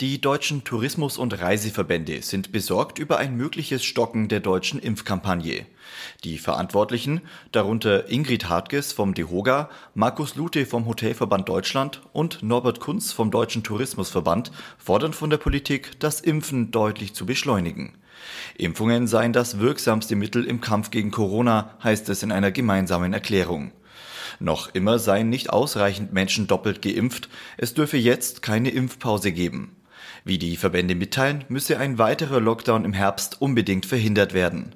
Die deutschen Tourismus- und Reiseverbände sind besorgt über ein mögliches Stocken der deutschen Impfkampagne. Die Verantwortlichen, darunter Ingrid Hartges vom DEHOGA, Markus Lute vom Hotelverband Deutschland und Norbert Kunz vom Deutschen Tourismusverband, fordern von der Politik, das Impfen deutlich zu beschleunigen. Impfungen seien das wirksamste Mittel im Kampf gegen Corona, heißt es in einer gemeinsamen Erklärung. Noch immer seien nicht ausreichend Menschen doppelt geimpft, es dürfe jetzt keine Impfpause geben. Wie die Verbände mitteilen, müsse ein weiterer Lockdown im Herbst unbedingt verhindert werden.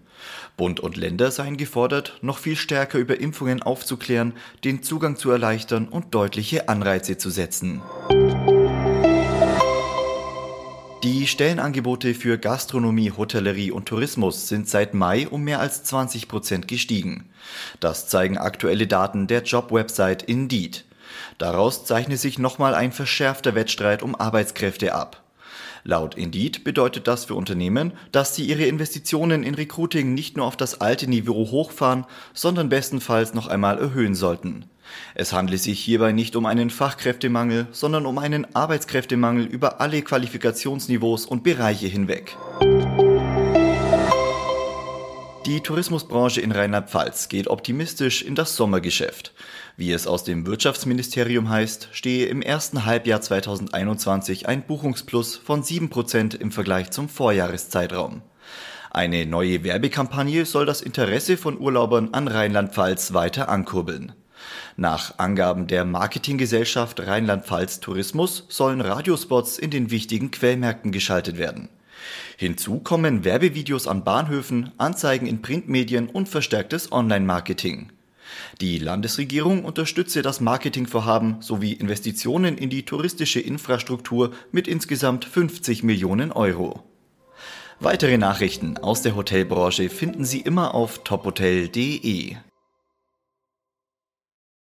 Bund und Länder seien gefordert, noch viel stärker über Impfungen aufzuklären, den Zugang zu erleichtern und deutliche Anreize zu setzen. Die Stellenangebote für Gastronomie, Hotellerie und Tourismus sind seit Mai um mehr als 20 Prozent gestiegen. Das zeigen aktuelle Daten der Jobwebsite Indeed. Daraus zeichne sich nochmal ein verschärfter Wettstreit um Arbeitskräfte ab. Laut Indeed bedeutet das für Unternehmen, dass sie ihre Investitionen in Recruiting nicht nur auf das alte Niveau hochfahren, sondern bestenfalls noch einmal erhöhen sollten. Es handle sich hierbei nicht um einen Fachkräftemangel, sondern um einen Arbeitskräftemangel über alle Qualifikationsniveaus und Bereiche hinweg. Die Tourismusbranche in Rheinland-Pfalz geht optimistisch in das Sommergeschäft. Wie es aus dem Wirtschaftsministerium heißt, stehe im ersten Halbjahr 2021 ein Buchungsplus von 7% im Vergleich zum Vorjahreszeitraum. Eine neue Werbekampagne soll das Interesse von Urlaubern an Rheinland-Pfalz weiter ankurbeln. Nach Angaben der Marketinggesellschaft Rheinland-Pfalz Tourismus sollen Radiospots in den wichtigen Quellmärkten geschaltet werden. Hinzu kommen Werbevideos an Bahnhöfen, Anzeigen in Printmedien und verstärktes Online-Marketing. Die Landesregierung unterstütze das Marketingvorhaben sowie Investitionen in die touristische Infrastruktur mit insgesamt 50 Millionen Euro. Weitere Nachrichten aus der Hotelbranche finden Sie immer auf tophotel.de.